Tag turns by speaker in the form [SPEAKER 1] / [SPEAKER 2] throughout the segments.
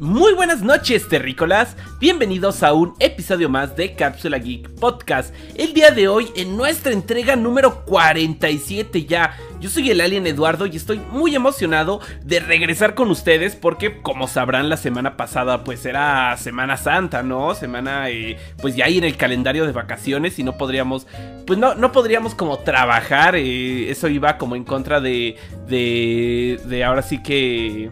[SPEAKER 1] Muy buenas noches, terrícolas. Bienvenidos a un episodio más de Cápsula Geek Podcast. El día de hoy, en nuestra entrega número 47 ya. Yo soy el Alien Eduardo y estoy muy emocionado de regresar con ustedes porque, como sabrán, la semana pasada pues era Semana Santa, ¿no? Semana, eh, pues ya ahí en el calendario de vacaciones y no podríamos, pues no, no podríamos como trabajar. Eh, eso iba como en contra de, de, de ahora sí que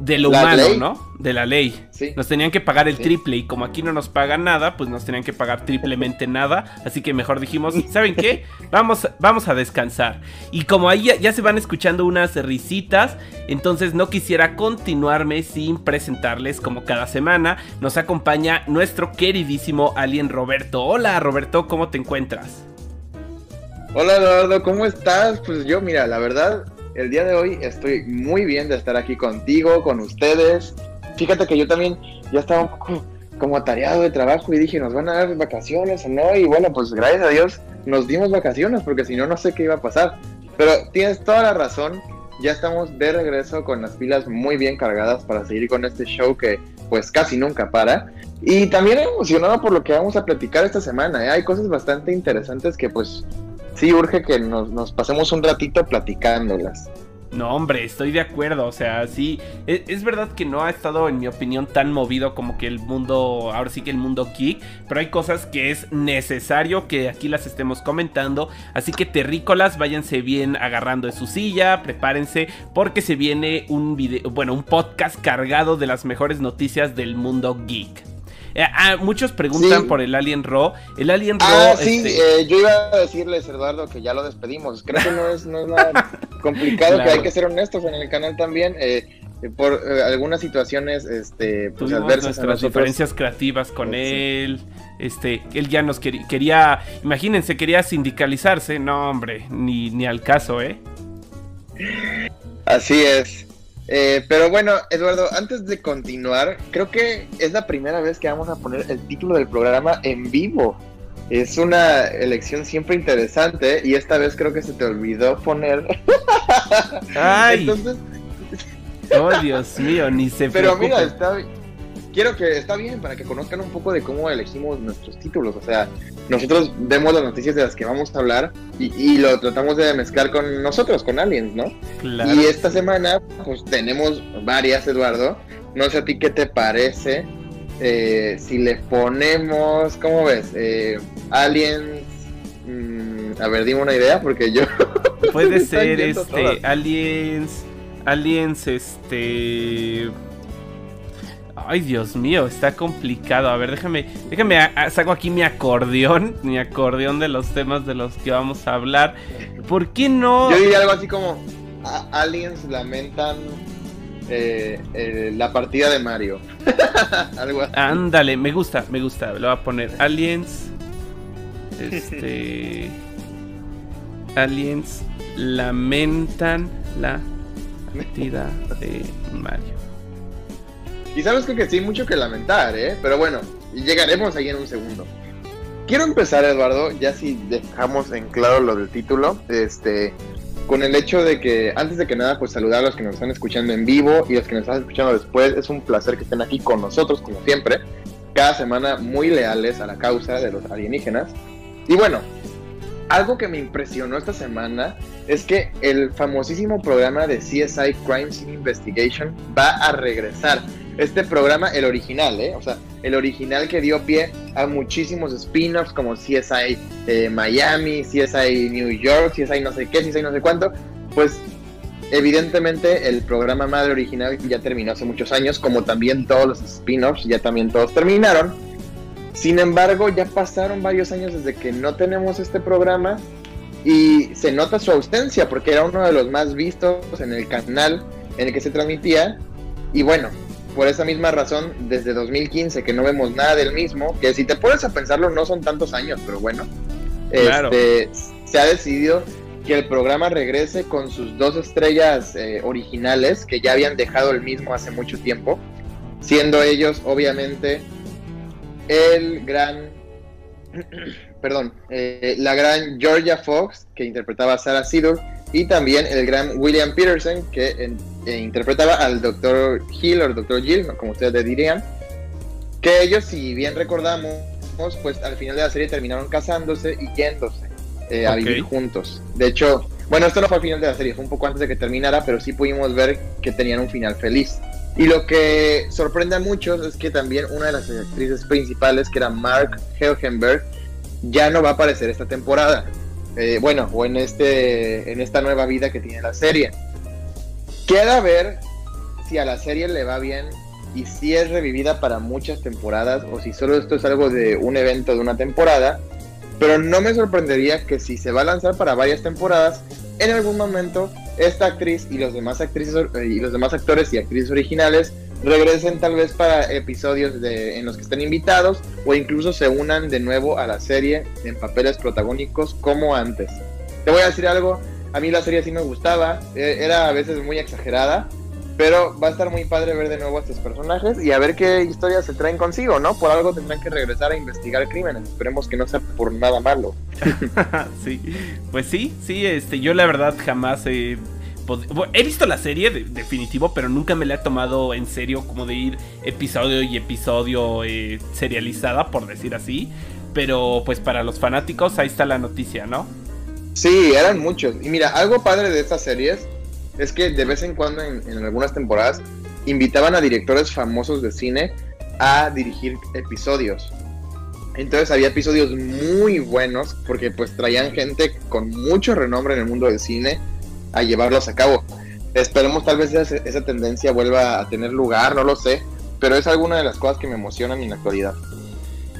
[SPEAKER 1] de lo humano, ¿no? De la ley. Nos tenían que pagar el triple y como aquí no nos pagan nada, pues nos tenían que pagar triplemente nada. Así que mejor dijimos, ¿saben qué? Vamos, vamos a descansar. Y como ahí ya, se van escuchando unas risitas, entonces no quisiera continuarme sin presentarles como cada semana. Nos acompaña nuestro queridísimo alien Roberto. Hola Roberto, ¿cómo te encuentras?
[SPEAKER 2] Hola Eduardo, ¿cómo estás? Pues yo, mira, la verdad, el día de hoy estoy muy bien de estar aquí contigo, con ustedes. Fíjate que yo también ya estaba un poco como atareado de trabajo y dije, ¿nos van a dar vacaciones o no? Y bueno, pues gracias a Dios nos dimos vacaciones porque si no, no sé qué iba a pasar. Pero tienes toda la razón, ya estamos de regreso con las pilas muy bien cargadas para seguir con este show que pues casi nunca para. Y también emocionado por lo que vamos a platicar esta semana. ¿eh? Hay cosas bastante interesantes que pues sí urge que nos, pasemos un ratito platicándolas.
[SPEAKER 1] No, hombre, estoy de acuerdo. O sea, sí, es, es, verdad que no ha estado, en mi opinión, tan movido como que el mundo, ahora sí que el mundo geek, pero hay cosas que es necesario que aquí las estemos comentando. Así que terrícolas, váyanse bien agarrando de su silla, prepárense, porque se viene un video, bueno, un podcast cargado de las mejores noticias del mundo geek. Eh, ah, muchos preguntan por el Alien Raw. El Alien Raw.
[SPEAKER 2] Ah, sí, este, eh, yo iba a decirles, Eduardo, que ya lo despedimos. Creo que no es, nada complicado, que hay que ser honestos en el canal también. Eh, por algunas situaciones este,
[SPEAKER 1] pues, adversas nuestras diferencias creativas con él. Este, él ya nos quería, quería, imagínense, quería sindicalizarse. No, hombre, ni, ni al caso, ¿eh?
[SPEAKER 2] Así es. Eh, pero bueno, Eduardo, antes de continuar, creo que es la primera vez que vamos a poner el título del programa en vivo. Es una elección siempre interesante y esta vez creo que se te olvidó poner.
[SPEAKER 1] Ay. Entonces. Oh, Dios mío, ni se
[SPEAKER 2] Pero mira, está, quiero que está bien para que conozcan un poco de cómo elegimos nuestros títulos. O sea, nosotros vemos las noticias de las que vamos a hablar y, lo tratamos de mezclar con nosotros, con aliens, ¿no? Claro. Y esta semana, pues tenemos varias, Eduardo. No sé a ti qué te parece. Eh, si le ponemos, ¿cómo ves? Eh, aliens. Mm, a ver, dime una idea porque yo.
[SPEAKER 1] Puede ser este. Aliens. Aliens, este Ay, Dios mío, está complicado. A ver, déjame, déjame, saco aquí mi acordeón, mi acordeón de los temas de los que vamos a hablar. ¿Por qué no?
[SPEAKER 2] Yo diría algo así como, aliens lamentan eh, eh, la partida de Mario.
[SPEAKER 1] algo así. Ándale, me gusta, me gusta. Lo voy a poner aliens. Este. aliens lamentan la partida de Mario.
[SPEAKER 2] Y sabes que, sí, mucho que lamentar, ¿eh? Pero bueno, llegaremos ahí en un segundo. Quiero empezar, Eduardo, ya si dejamos en claro lo del título, este, con el hecho de que, antes de que nada, pues saludar a los que nos están escuchando en vivo y los que nos están escuchando después. Es un placer que estén aquí con nosotros, como siempre. Cada semana muy leales a la causa de los alienígenas. Y bueno, algo que me impresionó esta semana es que el famosísimo programa de CSI Crime Scene Investigation va a regresar este programa, el original, ¿eh? O sea, el original que dio pie a muchísimos spin-offs como CSI eh, Miami, CSI New York, CSI no sé qué, CSI no sé cuánto, pues evidentemente el programa madre original ya terminó hace muchos años, como también todos los spin-offs, ya también todos terminaron. Sin embargo, ya pasaron varios años desde que no tenemos este programa y se nota su ausencia porque era uno de los más vistos en el canal en el que se transmitía. Y bueno, por esa misma razón, desde 2015 que no vemos nada del mismo, que si te pones a pensarlo no son tantos años, pero bueno, este, se ha decidido que el programa regrese con sus dos estrellas eh, originales que ya habían dejado el mismo hace mucho tiempo, siendo ellos obviamente el gran, perdón, eh, la gran Georgia Fox que interpretaba a Sarah Cedar y también el gran William Peterson, que eh, interpretaba al Dr. Hill o Dr. Jill, como ustedes le dirían, que ellos, si bien recordamos, pues al final de la serie terminaron casándose y yéndose eh, a vivir juntos. De hecho, bueno, esto no fue al final de la serie, fue un poco antes de que terminara, pero sí pudimos ver que tenían un final feliz. Y lo que sorprende a muchos es que también una de las actrices principales, que era Mark Helgenberg, ya no va a aparecer esta temporada. Eh, bueno, o en, este, en esta nueva vida que tiene la serie. Queda ver si a la serie le va bien y si es revivida para muchas temporadas o si solo esto es algo de un evento de una temporada. Pero no me sorprendería que si se va a lanzar para varias temporadas, en algún momento esta actriz y los demás actrices eh, y los demás actores y actrices originales regresen tal vez para episodios de, en los que estén invitados o incluso se unan de nuevo a la serie en papeles protagónicos como antes. Te voy a decir algo, a mí la serie sí me gustaba, e, era a veces muy exagerada, pero va a estar muy padre ver de nuevo a estos personajes y a ver qué historias se traen consigo, ¿no? Por algo tendrán que regresar a investigar crímenes. Esperemos que no sea por nada malo.
[SPEAKER 1] sí, pues sí, sí, este, yo la verdad jamás he he visto la serie, definitivo, pero nunca me la he tomado en serio como de ir episodio y episodio eh, serializada, por decir así. Pero pues para los fanáticos ahí está la noticia, ¿no?
[SPEAKER 2] Sí, eran muchos. Y mira, algo padre de estas series es que de vez en cuando en, algunas temporadas invitaban a directores famosos de cine a dirigir episodios. Entonces había episodios muy buenos porque pues traían gente con mucho renombre en el mundo del cine a llevarlos a cabo. Esperemos tal vez esa, esa tendencia vuelva a tener lugar, no lo sé, pero es alguna de las cosas que me emocionan en la actualidad.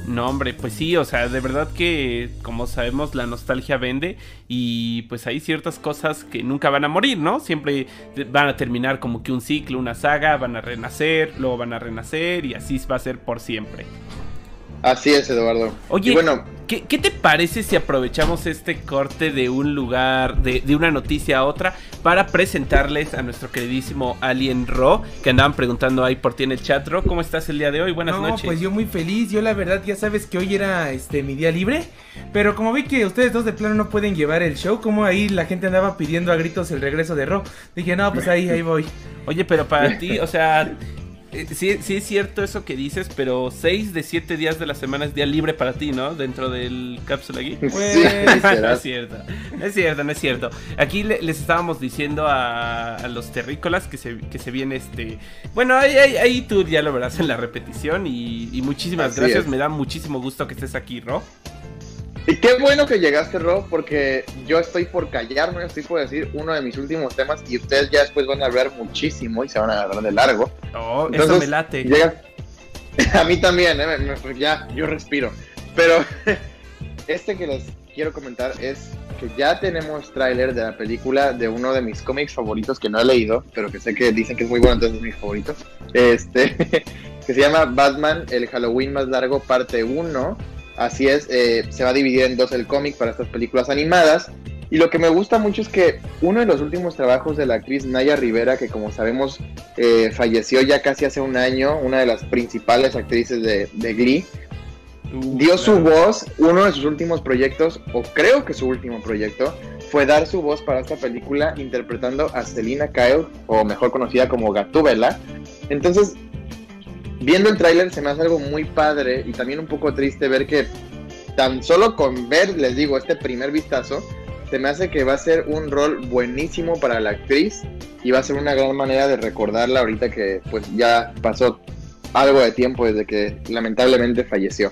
[SPEAKER 1] No, hombre, pues sí, o sea, de verdad que, como sabemos, la nostalgia vende y pues hay ciertas cosas que nunca van a morir, ¿no? Siempre van a terminar como que un ciclo, una saga, van a renacer, luego van a renacer y así va a ser por siempre.
[SPEAKER 2] Así es, Eduardo.
[SPEAKER 1] Oye, bueno, ¿qué, te parece si aprovechamos este corte de un lugar, de, una noticia a otra, para presentarles a nuestro queridísimo Alien Ro, que andaban preguntando ahí por ti en el chat, Ro, ¿cómo estás el día de hoy? Buenas no,
[SPEAKER 3] pues yo muy feliz, yo la verdad ya sabes que hoy era este mi día libre, pero como vi que ustedes dos de plano no pueden llevar el show, como ahí la gente andaba pidiendo a gritos el regreso de Ro, dije, no, pues ahí, ahí voy.
[SPEAKER 1] Oye, pero para ti, o sea, eh, sí, sí es cierto eso que dices, pero 6 de 7 días de la semana es día libre para ti, ¿no? Dentro del cápsula aquí.
[SPEAKER 2] Pues,
[SPEAKER 1] no es cierto. No es cierto, no es cierto. Aquí les estábamos diciendo a, los terrícolas que se, que se viene este... Bueno, ahí, ahí, tú ya lo verás en la repetición y, muchísimas gracias. Me da muchísimo gusto que estés aquí, Ro.
[SPEAKER 2] Y qué bueno que llegaste, Rob, porque yo estoy por callarme, estoy por decir uno de mis últimos temas y ustedes ya después van a hablar muchísimo y se van a agarrar de largo.
[SPEAKER 1] Oh, eso me late.
[SPEAKER 2] A mí también, ¿eh? ya, yo respiro. Pero este que les quiero comentar es que ya tenemos tráiler de la película de uno de mis cómics favoritos que no he leído, pero que sé que dicen que es muy bueno, entonces es mi favorito. Este, que se llama Batman, el Halloween más largo, parte 1 Así es, eh, se va a dividir en dos el cómic para estas películas animadas. Y lo que me gusta mucho es que uno de los últimos trabajos de la actriz Naya Rivera, que como sabemos eh, falleció ya casi hace un año, una de las principales actrices de, Glee, uh, dio su voz, uno de sus últimos proyectos, o creo que su último proyecto, fue dar su voz para esta película interpretando a Selina Kyle, o mejor conocida como Gatúbela. Entonces, viendo el tráiler se me hace algo muy padre y también un poco triste ver que tan solo con ver, les digo, este primer vistazo, se me hace que va a ser un rol buenísimo para la actriz y va a ser una gran manera de recordarla ahorita que pues ya pasó algo de tiempo desde que lamentablemente falleció.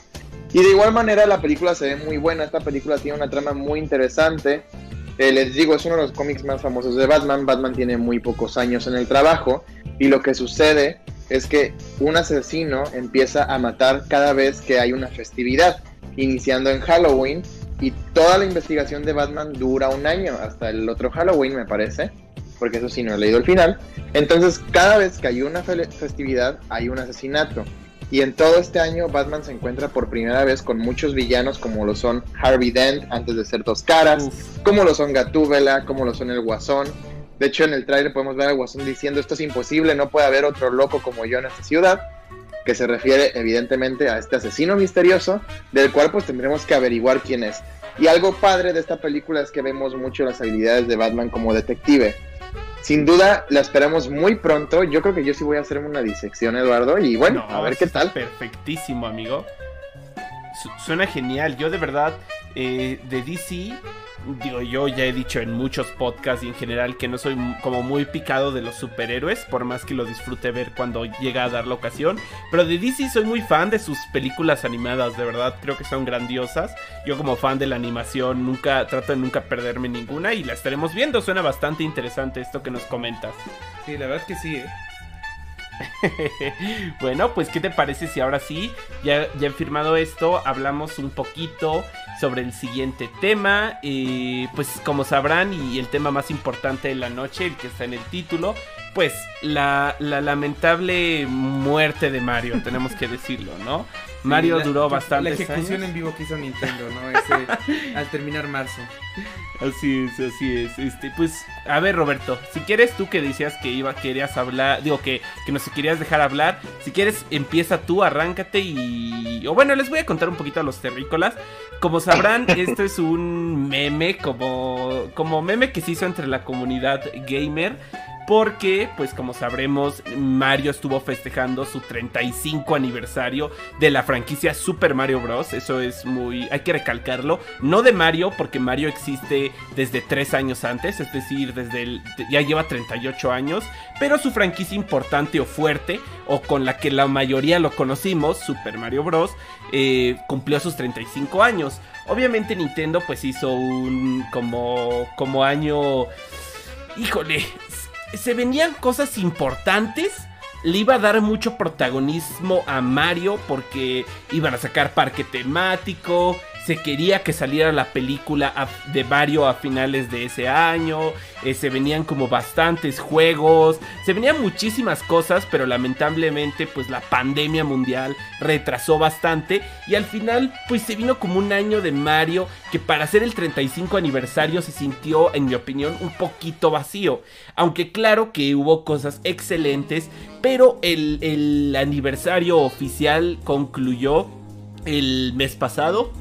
[SPEAKER 2] Y de igual manera la película se ve muy buena, esta película tiene una trama muy interesante. Eh, les digo, es uno de los cómics más famosos de Batman. Batman tiene muy pocos años en el trabajo y lo que sucede es que un asesino empieza a matar cada vez que hay una festividad, iniciando en Halloween, y toda la investigación de Batman dura un año, hasta el otro Halloween me parece, porque eso sí no he leído el final. Entonces, cada vez que hay una festividad, hay un asesinato. Y en todo este año, Batman se encuentra por primera vez con muchos villanos, como lo son Harvey Dent, antes de ser dos caras, como lo son Gatúbela, como lo son el Guasón, de hecho, en el trailer podemos ver a Guasón diciendo esto es imposible, no puede haber otro loco como yo en esta ciudad, que se refiere evidentemente a este asesino misterioso, del cual pues tendremos que averiguar quién es. Y algo padre de esta película es que vemos mucho las habilidades de Batman como detective. Sin duda, la esperamos muy pronto. Yo creo que yo sí voy a hacerme una disección, Eduardo. Y bueno,
[SPEAKER 1] No,
[SPEAKER 2] a ver qué tal.
[SPEAKER 1] Perfectísimo, amigo. Su- suena genial. Yo de verdad, eh, de DC, digo, yo ya he dicho en muchos podcasts y en general que no soy como muy picado de los superhéroes, por más que lo disfrute ver cuando llega a dar la ocasión. Pero de DC soy muy fan de sus películas animadas, de verdad, creo que son grandiosas. Yo como fan de la animación nunca trato de nunca perderme ninguna y la estaremos viendo. Suena bastante interesante esto que nos comentas.
[SPEAKER 3] Sí, la verdad que sí, ¿eh?
[SPEAKER 1] bueno, pues ¿qué te parece si ahora sí, ya, ya he firmado esto, hablamos un poquito sobre el siguiente tema? Eh, pues como sabrán, y el tema más importante de la noche, el que está en el título, pues la lamentable muerte de Mario, tenemos que decirlo, ¿no? Mario
[SPEAKER 3] la-
[SPEAKER 1] duró
[SPEAKER 3] La
[SPEAKER 1] bastantes
[SPEAKER 3] ejecución
[SPEAKER 1] años.
[SPEAKER 3] en vivo que hizo Nintendo, ¿no? Ese, al terminar marzo.
[SPEAKER 1] Así es, así es. Este, pues, a ver, Roberto, si quieres tú que decías que iba, querías hablar, digo que, que nos querías dejar hablar, si quieres empieza tú, arráncate y. O bueno, les voy a contar un poquito a los terrícolas. Como sabrán, esto es un meme, como, como meme que se hizo entre la comunidad gamer. Porque, pues como sabremos, Mario estuvo festejando su 35 aniversario de la franquicia Super Mario Bros. Eso es muy... hay que recalcarlo. No de Mario, porque Mario existe desde 3 años antes, es decir, desde el... ya lleva 38 años. Pero su franquicia importante o fuerte, o con la que la mayoría lo conocimos, Super Mario Bros., eh, cumplió sus 35 años. Obviamente Nintendo pues hizo un... como... como año... Híjole, se venían cosas importantes. Le iba a dar mucho protagonismo a Mario porque iban a sacar parque temático. Se quería que saliera la película de Mario a finales de ese año. eh, se venían como bastantes juegos. Se venían muchísimas cosas, pero lamentablemente pues la pandemia mundial retrasó bastante. Y al final pues se vino como un año de Mario que para hacer el 35 aniversario se sintió, en mi opinión, un poquito vacío. Aunque claro que hubo cosas excelentes, pero el, el aniversario oficial concluyó el mes pasado,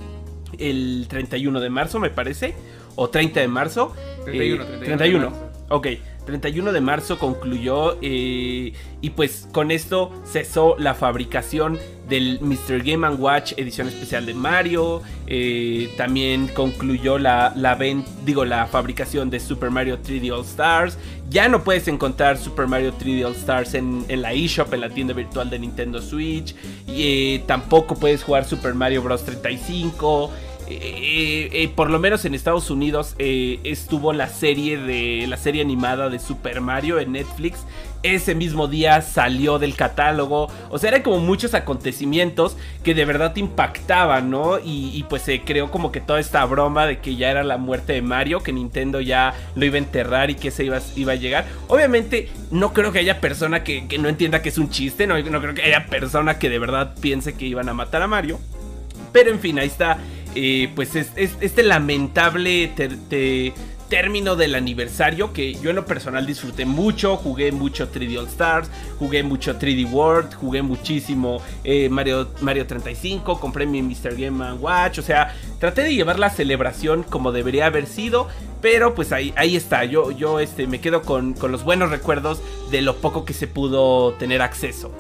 [SPEAKER 1] el 31 de marzo me parece, o 30 de marzo.
[SPEAKER 3] 31,
[SPEAKER 1] Eh,
[SPEAKER 3] 31
[SPEAKER 1] 31.
[SPEAKER 3] de marzo.
[SPEAKER 1] Ok, 31 de marzo concluyó eh, y pues con esto cesó la fabricación del Mr. Game ⁇ Watch edición especial de Mario. eh, también concluyó la, la, digo, la fabricación de Super Mario 3D All Stars. Ya no puedes encontrar Super Mario 3D All Stars en, en la eShop, en la tienda virtual de Nintendo Switch. Y eh, tampoco puedes jugar Super Mario Bros. 35. Eh, eh, por lo menos en Estados Unidos eh, estuvo la serie de la serie animada de Super Mario en Netflix. Ese mismo día salió del catálogo. O sea, eran como muchos acontecimientos que de verdad impactaban, ¿no? Y, pues se creó como que toda esta broma de que ya era la muerte de Mario, que Nintendo ya lo iba a enterrar y que se iba, iba a llegar. Obviamente, no creo que haya persona que, que no entienda que es un chiste, no, no creo que haya persona que de verdad piense que iban a matar a Mario. Pero en fin, ahí está. Pues es, es- este lamentable término del aniversario que yo en lo personal disfruté mucho. Jugué mucho 3D All Stars, jugué mucho 3D World, jugué muchísimo eh, Mario, Mario 35, compré mi Mr. Game Watch. O sea, traté de llevar la celebración como debería haber sido. Pero pues ahí, ahí está. Yo, yo este, me quedo con, con los buenos recuerdos de lo poco que se pudo tener acceso.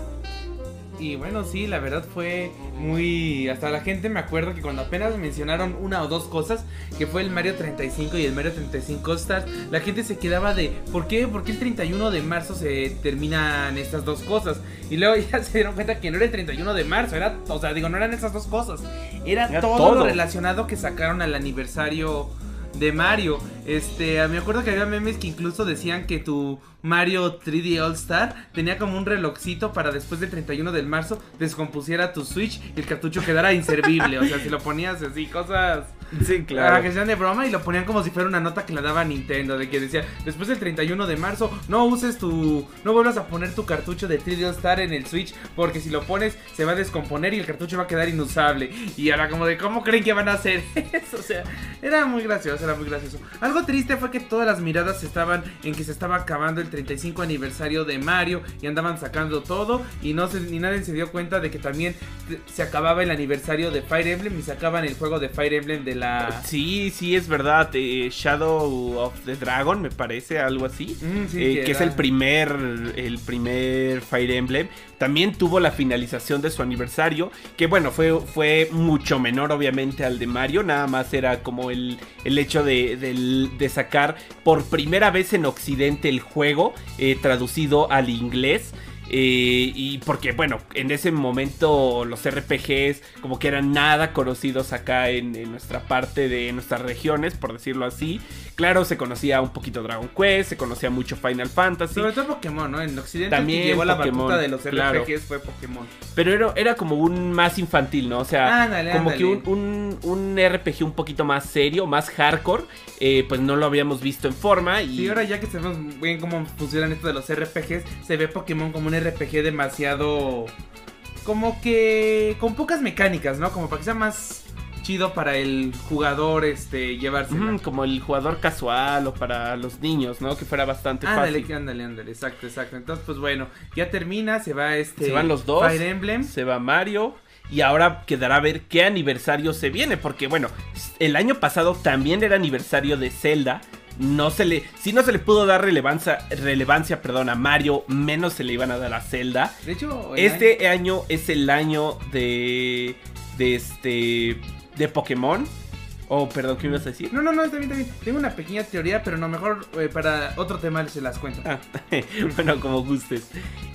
[SPEAKER 3] Y bueno, sí, la verdad fue muy... Hasta la gente me acuerdo que cuando apenas mencionaron una o dos cosas, que fue el Mario 35 y el Mario 35 Stars, la gente se quedaba de, ¿por qué? ¿Por qué el 31 de marzo se terminan estas dos cosas? Y luego ya se dieron cuenta que no era el 31 de marzo, era, o sea, digo, no eran esas dos cosas, era,
[SPEAKER 1] Era
[SPEAKER 3] todo,
[SPEAKER 1] todo.
[SPEAKER 3] lo relacionado que sacaron al aniversario de Mario. Este, me acuerdo que había memes que incluso decían que tu Mario 3D All Star tenía como un relojcito para después del 31 de marzo descompusiera tu Switch y el cartucho quedara inservible. o sea, si lo ponías así, cosas
[SPEAKER 1] Sí,
[SPEAKER 3] ah, que sean de broma y lo ponían como si fuera una nota que le daba Nintendo. De que decía, después del 31 de marzo, no uses tu. No vuelvas a poner tu cartucho de 3D All Star en el Switch. Porque si lo pones, se va a descomponer y el cartucho va a quedar inusable. Y ahora, como de, ¿cómo creen que van a hacer eso? O sea, era muy gracioso, era muy gracioso. Algo triste fue que todas las miradas estaban en que se estaba acabando el 35 aniversario de Mario y andaban sacando todo y no se, ni nadie se dio cuenta de que también se acababa el aniversario de Fire Emblem y sacaban el juego de Fire Emblem de la...
[SPEAKER 1] Sí, sí, es verdad. eh, Shadow of the Dragon, me parece, algo así.
[SPEAKER 3] Mm, sí,
[SPEAKER 1] eh, que es el primer, el primer Fire Emblem. También tuvo la finalización de su aniversario. Que bueno, fue, fue mucho menor, obviamente, al de Mario. Nada más era como el, el hecho de, de sacar por primera vez en Occidente el juego eh, traducido al inglés. Eh, y porque, bueno, en ese momento los RPGs como que eran nada conocidos acá en, en nuestra parte de nuestras regiones, por decirlo así. Claro, se conocía un poquito Dragon Quest, se conocía mucho Final Fantasy.
[SPEAKER 3] Sobre todo Pokémon, ¿no? En Occidente
[SPEAKER 1] También
[SPEAKER 3] llevó la
[SPEAKER 1] Pokémon,
[SPEAKER 3] batuta de los RPGs fue Pokémon.
[SPEAKER 1] Pero era, era como un más infantil, ¿no? O sea,
[SPEAKER 3] Ándale,
[SPEAKER 1] como
[SPEAKER 3] ándale.
[SPEAKER 1] que un, un, un RPG un poquito más serio, más hardcore, eh, pues no lo habíamos visto en forma. Y
[SPEAKER 3] Sí, ahora ya que sabemos bien cómo funcionan esto de los RPGs, se ve Pokémon como un RPG demasiado... Como que... con pocas mecánicas, ¿no? Como para que sea más chido para el jugador este llevarse.
[SPEAKER 1] Como el jugador casual o para los niños, ¿no? Que fuera bastante
[SPEAKER 3] Ándale,
[SPEAKER 1] fácil.
[SPEAKER 3] ándale, ándale, exacto, exacto. Entonces, pues bueno, ya termina, se va este...
[SPEAKER 1] Se van los dos.
[SPEAKER 3] Fire Emblem.
[SPEAKER 1] Se va Mario. Y ahora quedará a ver qué aniversario se viene. Porque, bueno, el año pasado también era aniversario de Zelda. No se le. Si no se le pudo dar relevancia. Relevancia, perdón, a Mario. Menos se le iban a dar a Zelda.
[SPEAKER 3] De hecho,
[SPEAKER 1] Este año es el año de. De este. De Pokémon. Oh, perdón, ¿qué ibas a decir?
[SPEAKER 3] No, no, no, está bien, está bien. Tengo una pequeña teoría, pero no, mejor eh, para otro tema se las cuento.
[SPEAKER 1] Ah, bueno, como gustes.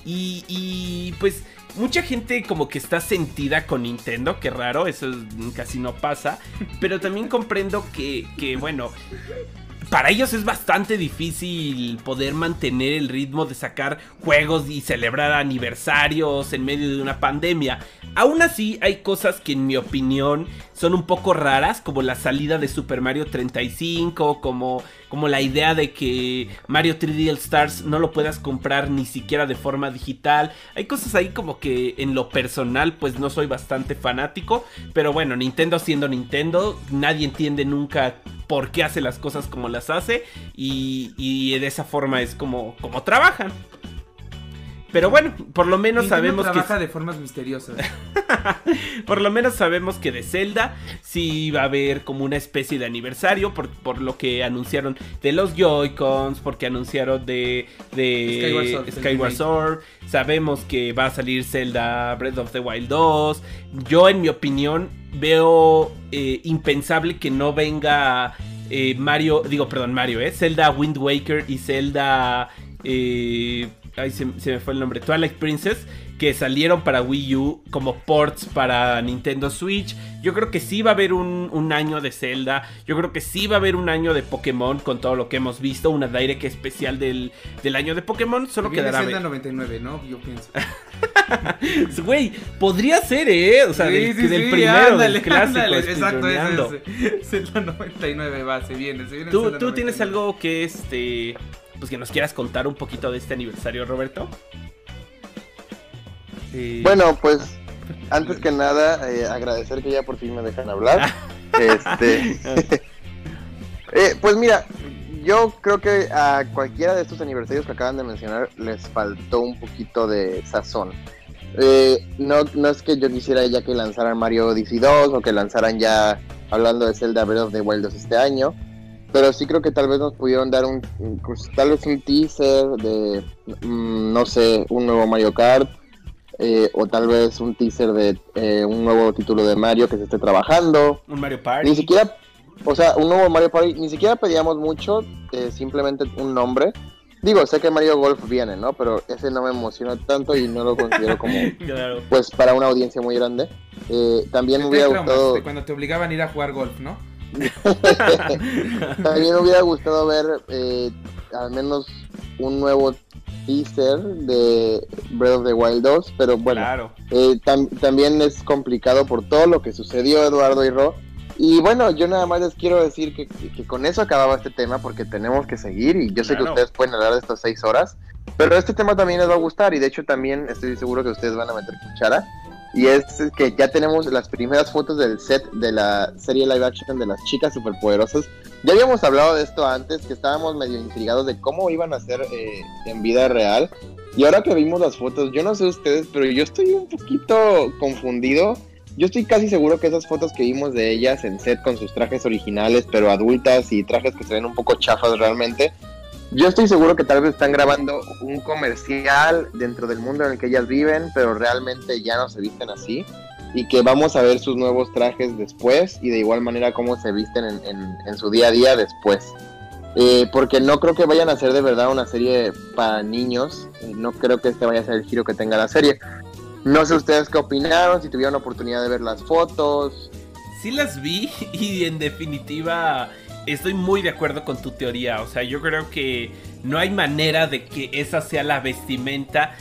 [SPEAKER 1] Y, y, pues mucha gente como que está sentida con Nintendo, qué raro, eso es- casi no pasa. Pero también comprendo que, que, bueno, para ellos es bastante difícil poder mantener el ritmo de sacar juegos y celebrar aniversarios en medio de una pandemia. Aún así, hay cosas que en mi opinión son un poco raras, como la salida de Super Mario 35, como, como la idea de que Mario 3D All Stars no lo puedas comprar ni siquiera de forma digital. Hay cosas ahí como que en lo personal pues no soy bastante fanático, pero bueno, Nintendo siendo Nintendo, nadie entiende nunca por qué hace las cosas como las hace y, y de esa forma es como, como trabajan. Pero bueno, por lo menos
[SPEAKER 3] Nintendo
[SPEAKER 1] sabemos que
[SPEAKER 3] trabaja de formas misteriosas.
[SPEAKER 1] por lo menos sabemos que de Zelda sí va a haber como una especie de aniversario por, por lo que anunciaron de los Joy-Cons, porque anunciaron de, de
[SPEAKER 3] Skyward Sword,
[SPEAKER 1] Skyward. Sword. Sabemos que va a salir Zelda Breath of the Wild 2. Yo en mi opinión veo eh, impensable que no venga eh, Mario, digo perdón Mario, eh, Zelda Wind Waker y Zelda... eh, Ay, se, se me fue el nombre. Twilight Princess. Que salieron para Wii U como ports para Nintendo Switch. Yo creo que sí va a haber un, un año de Zelda. Yo creo que sí va a haber un año de Pokémon con todo lo que hemos visto. Una direct especial del, del año de Pokémon. Solo
[SPEAKER 3] Viene
[SPEAKER 1] quedará
[SPEAKER 3] Zelda
[SPEAKER 1] ver.
[SPEAKER 3] 99, ¿no? Yo pienso.
[SPEAKER 1] Güey, podría ser, ¿eh? O sea,
[SPEAKER 3] Sí,
[SPEAKER 1] del,
[SPEAKER 3] sí,
[SPEAKER 1] del
[SPEAKER 3] sí,
[SPEAKER 1] primero,
[SPEAKER 3] ándale,
[SPEAKER 1] del clásico.
[SPEAKER 3] ándale, exacto, ese es. Zelda 99 va, se viene, se viene
[SPEAKER 1] ¿Tú, tú tienes
[SPEAKER 3] 99.
[SPEAKER 1] algo que este. Pues que nos quieras contar un poquito de este aniversario, Roberto? Eh,
[SPEAKER 2] Bueno, pues antes que nada, eh, agradecer que ya por fin me dejan hablar. Este, eh, pues mira, yo creo que a cualquiera de estos aniversarios que acaban de mencionar les faltó un poquito de sazón. Eh, no, no es que yo quisiera ya que lanzaran Mario Odyssey 2 o que lanzaran ya hablando de Zelda Breath of the Wild 2 este año, pero sí creo que tal vez nos pudieron dar un, pues, tal vez un teaser de, mm, no sé, un nuevo Mario Kart eh, o tal vez un teaser de eh, un nuevo título de Mario que se esté trabajando.
[SPEAKER 1] un Mario Party.
[SPEAKER 2] Ni siquiera, o sea, un nuevo Mario Party, ni siquiera pedíamos mucho, eh, simplemente un nombre. Digo, sé que Mario Golf viene, ¿no? Pero ese no me emociona tanto y no lo considero como,
[SPEAKER 1] Claro.
[SPEAKER 2] pues, para una audiencia muy grande. Eh, también me hubiera gustado,
[SPEAKER 3] cuando te obligaban a ir a jugar golf, ¿no?
[SPEAKER 2] también me hubiera gustado ver eh, al menos un nuevo teaser de Breath of the Wild 2, pero bueno,
[SPEAKER 1] Claro.
[SPEAKER 2] Eh, tam- también es complicado por todo lo que sucedió, Eduardo y Ro. Y bueno, yo nada más les quiero decir que, que- con eso acababa este tema porque tenemos que seguir y yo sé que ustedes pueden hablar de estas seis horas, pero este tema también les va a gustar y de hecho también estoy seguro que ustedes van a meter cuchara. Y es que ya tenemos las primeras fotos del set de la serie live action de las chicas superpoderosas Ya habíamos hablado de esto antes, que estábamos medio intrigados de cómo iban a ser eh, en vida real. Y ahora que vimos las fotos, yo no sé ustedes, pero yo estoy un poquito confundido. Yo estoy casi seguro que esas fotos que vimos de ellas en set con sus trajes originales, pero adultas y trajes que se ven un poco chafas realmente, yo estoy seguro que tal vez están grabando un comercial dentro del mundo en el que ellas viven, pero realmente ya no se visten así. Y que vamos a ver sus nuevos trajes después y de igual manera cómo se visten en, su día a día después. Eh, porque no creo que vayan a ser de verdad una serie para niños. No creo que este vaya a ser el giro que tenga la serie. No sé ustedes qué opinaron, si tuvieron la oportunidad de ver las fotos.
[SPEAKER 1] Sí las vi y en definitiva estoy muy de acuerdo con tu teoría. O sea, yo creo que no hay manera de que esa sea la vestimenta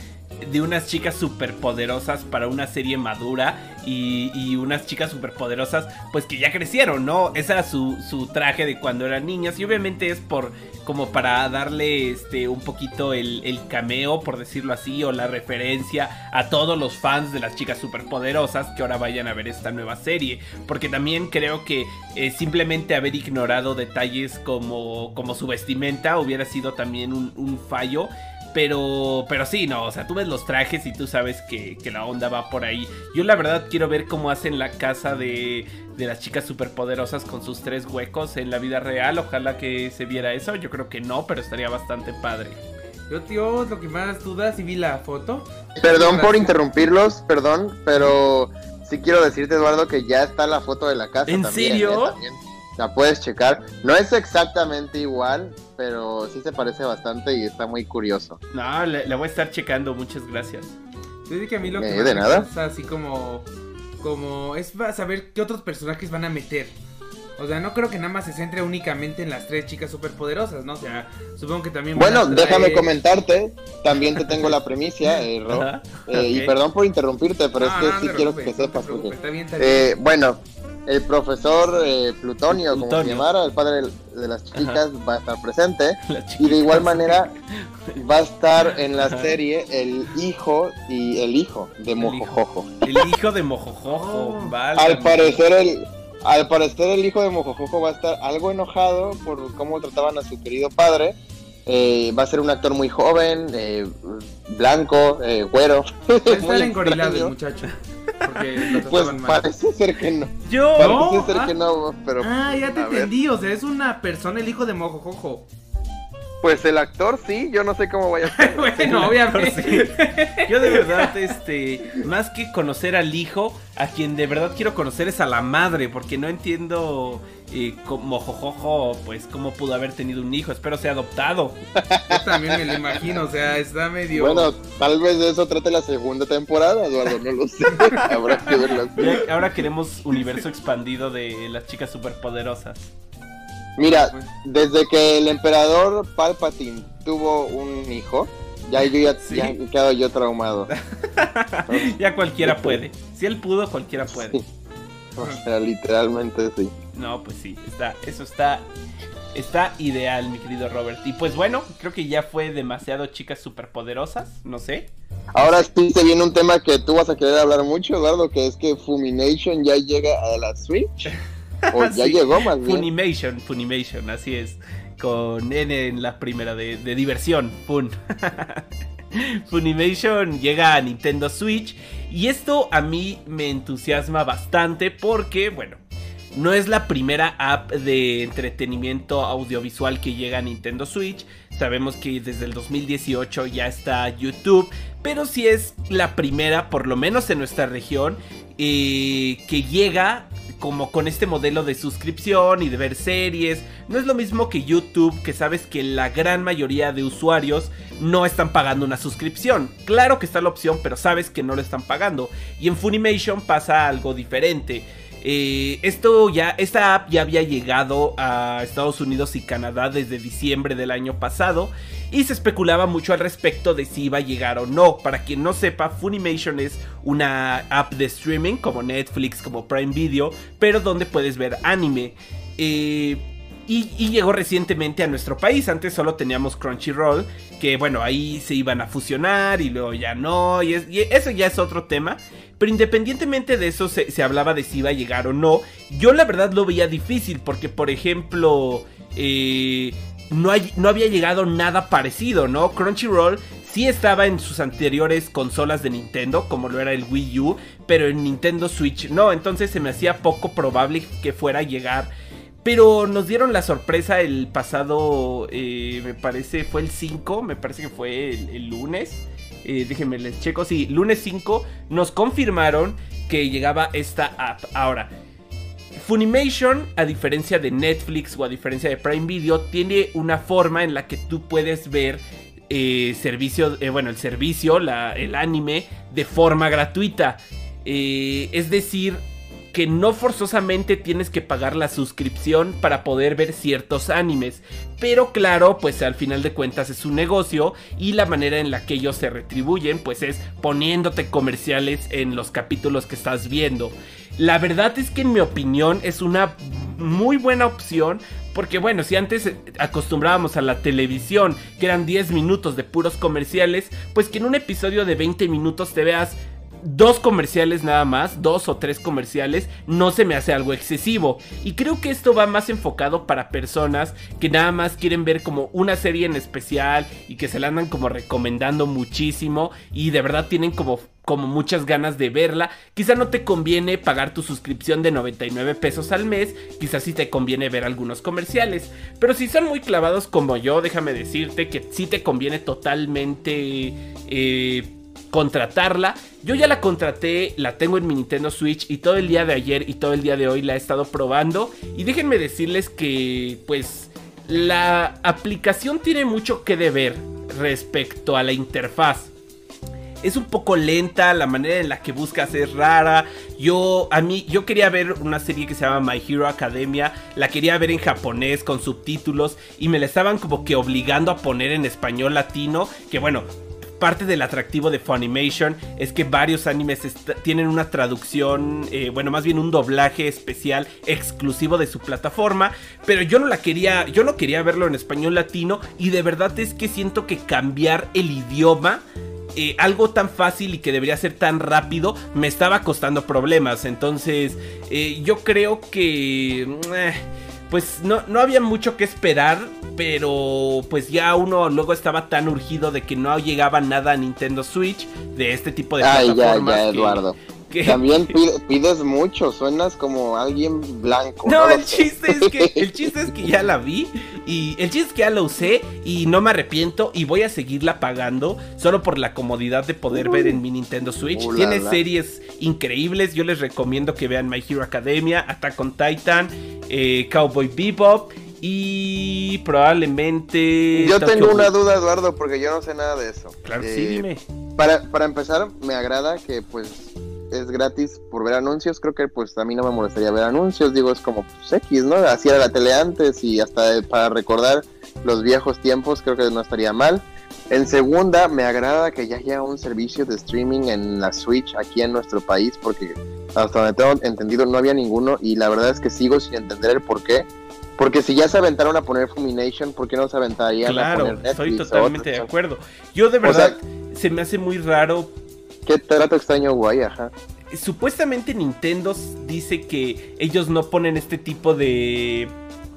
[SPEAKER 1] de unas chicas superpoderosas para una serie madura y, unas chicas superpoderosas pues que ya crecieron, ¿no? Ese era su, su, traje de cuando eran niñas y obviamente es por como para darle este un poquito el, el, cameo, por decirlo así, o la referencia a todos los fans de las chicas superpoderosas que ahora vayan a ver esta nueva serie, porque también creo que eh, simplemente haber ignorado detalles como, como su vestimenta hubiera sido también un fallo pero, pero sí, no, o sea, tú ves los trajes y tú sabes que, la onda va por ahí. Yo la verdad quiero ver cómo hacen la casa de, de las chicas superpoderosas con sus tres huecos en la vida real. Ojalá que se viera eso. Yo creo que no, pero estaría bastante padre.
[SPEAKER 3] Yo, tío, lo que más dudas y vi la foto.
[SPEAKER 2] Perdón por interrumpirlos, perdón, pero sí quiero decirte, Eduardo, que ya está la foto de la casa.
[SPEAKER 1] ¿En serio?
[SPEAKER 2] ¿eh? La puedes checar. No es exactamente igual, pero sí se parece bastante y está muy curioso.
[SPEAKER 1] No, la voy a estar checando, muchas gracias.
[SPEAKER 3] Yo que a mí lo que
[SPEAKER 2] eh, de nada.
[SPEAKER 3] así como como es saber qué otros personajes van a meter. O sea, no creo que nada más se centre únicamente en las tres chicas superpoderosas, ¿no? O sea, supongo que también.
[SPEAKER 2] Bueno, déjame comentarte. También te tengo la premisa, eh, Ro. Eh, y perdón por interrumpirte, pero es que sí quiero que sepas. Porque, eh, bueno, el profesor eh, Plutonio, como se llamara, el padre de las chicas, va a estar presente. Y de igual manera va a estar en la serie el hijo y el hijo de Mojojojo.
[SPEAKER 1] El hijo de Mojojojo, oh. vale.
[SPEAKER 2] Al parecer el al parecer el hijo de Mojojojo va a estar algo enojado por cómo trataban a su querido padre. Eh, va a ser un actor muy joven, eh, blanco, eh, güero.
[SPEAKER 3] Va a estar engorilado el muchacho.
[SPEAKER 2] pues parece ser que no.
[SPEAKER 3] Yo.
[SPEAKER 2] Parece ser que no, pero.
[SPEAKER 3] Ah, ya te entendí. O sea, es una persona, el hijo de Mojojojo.
[SPEAKER 2] Pues el actor sí, yo no sé cómo vaya a
[SPEAKER 3] ser. bueno, obviamente.
[SPEAKER 1] Yo de verdad, este, más que conocer al hijo, a quien de verdad quiero conocer es a la madre, porque no entiendo eh, como Jojojo, pues cómo pudo haber tenido un hijo. Espero sea adoptado.
[SPEAKER 3] Yo también me lo imagino, o sea, está medio.
[SPEAKER 2] Bueno, tal vez de eso trate la segunda temporada, Eduardo, no lo sé. Habrá que verlo.
[SPEAKER 1] Ahora queremos universo expandido de las chicas superpoderosas.
[SPEAKER 2] Mira, desde que el emperador Palpatine tuvo un hijo, ya yo ya, he quedado yo traumado.
[SPEAKER 1] ya cualquiera puede. Si él pudo, cualquiera puede.
[SPEAKER 2] O sea, literalmente sí.
[SPEAKER 1] No, pues sí, está, eso está, está ideal, mi querido Robert. Y pues bueno, creo que ya fue demasiado chicas superpoderosas, no sé.
[SPEAKER 2] Ahora sí se viene un tema que tú vas a querer hablar mucho, Eduardo, que es que Fumination ya llega a la Switch. O ya llegó más bien.
[SPEAKER 1] Funimation, Funimation, así es. Con N en la primera de, diversión. Fun. Funimation llega a Nintendo Switch. Y esto a mí me entusiasma bastante porque, bueno, no es la primera app de entretenimiento audiovisual que llega a Nintendo Switch. Sabemos que desde el 2018 ya está YouTube. Pero sí es la primera, por lo menos en nuestra región, eh, que llega como con este modelo de suscripción y de ver series. No es lo mismo que YouTube, que sabes que la gran mayoría de usuarios no están pagando una suscripción. Claro que está la opción, pero sabes que no lo están pagando. Y en Funimation pasa algo diferente. Eh, esto ya, esta app ya había llegado a Estados Unidos y Canadá desde diciembre del año pasado y se especulaba mucho al respecto de si iba a llegar o no. Para quien no sepa, Funimation es una app de streaming como Netflix, como Prime Video, pero donde puedes ver anime. Eh, Y, llegó recientemente a nuestro país. Antes solo teníamos Crunchyroll, que bueno, ahí se iban a fusionar y luego ya no. Y, eso ya es otro tema. Pero independientemente de eso, se, hablaba de si iba a llegar o no. Yo la verdad lo veía difícil, porque por ejemplo, eh, no, no había llegado nada parecido, ¿no? Crunchyroll sí estaba en sus anteriores consolas de Nintendo, como lo era el Wii U, pero en Nintendo Switch no. Entonces se me hacía poco probable que fuera a llegar pero nos dieron la sorpresa el pasado, eh, me parece, fue el 5, me parece que fue el, lunes. Eh, déjenme les checo, sí, lunes 5 nos confirmaron que llegaba esta app. Ahora, Funimation, a diferencia de Netflix o a diferencia de Prime Video, tiene una forma en la que tú puedes ver eh, servicio, bueno, el servicio, el anime, de forma gratuita. es decir, que no forzosamente tienes que pagar la suscripción para poder ver ciertos animes. Pero claro, pues al final de cuentas es un negocio y la manera en la que ellos se retribuyen pues es poniéndote comerciales en los capítulos que estás viendo. La verdad es que en mi opinión es una muy buena opción porque bueno, si antes acostumbrábamos a la televisión, que eran 10 minutos de puros comerciales, pues que en un episodio de 20 minutos te veas dos comerciales nada más, dos o tres comerciales, no se me hace algo excesivo. Y creo que esto va más enfocado para personas que nada más quieren ver como una serie en especial y que se la andan como recomendando muchísimo y de verdad tienen como como muchas ganas de verla. Quizá no te conviene pagar tu suscripción de 99 pesos al mes, quizás sí te conviene ver algunos comerciales. Pero si son muy clavados como yo, déjame decirte que sí te conviene totalmente eh, contratarla. Yo ya la contraté, la tengo en mi Nintendo Switch y todo el día de ayer y todo el día de hoy la he estado probando. Y déjenme decirles que pues la aplicación tiene mucho que deber respecto a la interfaz. Es un poco lenta, la manera en la que buscas es rara. Yo a mí yo quería ver una serie que se llama My Hero Academia, la quería ver en japonés con subtítulos y me la estaban como que obligando a poner en español latino, que bueno, parte del atractivo de Funimation es que varios animes tienen una traducción, eh, bueno, más bien un doblaje especial exclusivo de su plataforma, pero yo no la quería, yo no quería verlo en español latino y de verdad es que siento que cambiar el idioma eh, algo tan fácil y que debería ser tan rápido me estaba costando problemas. Entonces, eh, yo creo que pues no, no había mucho que esperar, pero pues ya uno luego estaba tan urgido de que no llegaba nada a Nintendo Switch de este tipo de
[SPEAKER 2] Ay, plataformas. Ya, ya, Eduardo. También pides mucho, suenas como alguien blanco.
[SPEAKER 1] No, el chiste es que el chiste es que ya la vi y el chiste es que ya la usé y no me arrepiento y voy a seguirla pagando solo por la comodidad de poder ver en mi Nintendo Switch. Tiene series increíbles, yo les recomiendo que vean My Hero Academia, Attack on Titan, eh, Cowboy Bebop y probablemente.
[SPEAKER 2] Yo tengo una duda, Eduardo, porque yo no sé nada de eso.
[SPEAKER 1] Claro, sí, eh, dime.
[SPEAKER 2] Para, para empezar, me agrada que pues es gratis por ver anuncios, creo que pues a mí no me molestaría ver anuncios, digo, es como pues, X, ¿no? Así era la tele antes y hasta para recordar los viejos tiempos creo que no estaría mal. En segunda, me agrada que ya haya un servicio de streaming en la Switch aquí en nuestro país, porque hasta donde tengo entendido no había ninguno y la verdad es que sigo sin entender el por qué. Porque si ya se aventaron a poner Fumination, ¿por qué no se aventarían a poner Netflix?
[SPEAKER 1] Estoy totalmente de acuerdo. Yo de verdad se me hace muy raro
[SPEAKER 2] Qué trato extraño guay, ajá.
[SPEAKER 1] Supuestamente Nintendo dice que ellos no ponen este tipo de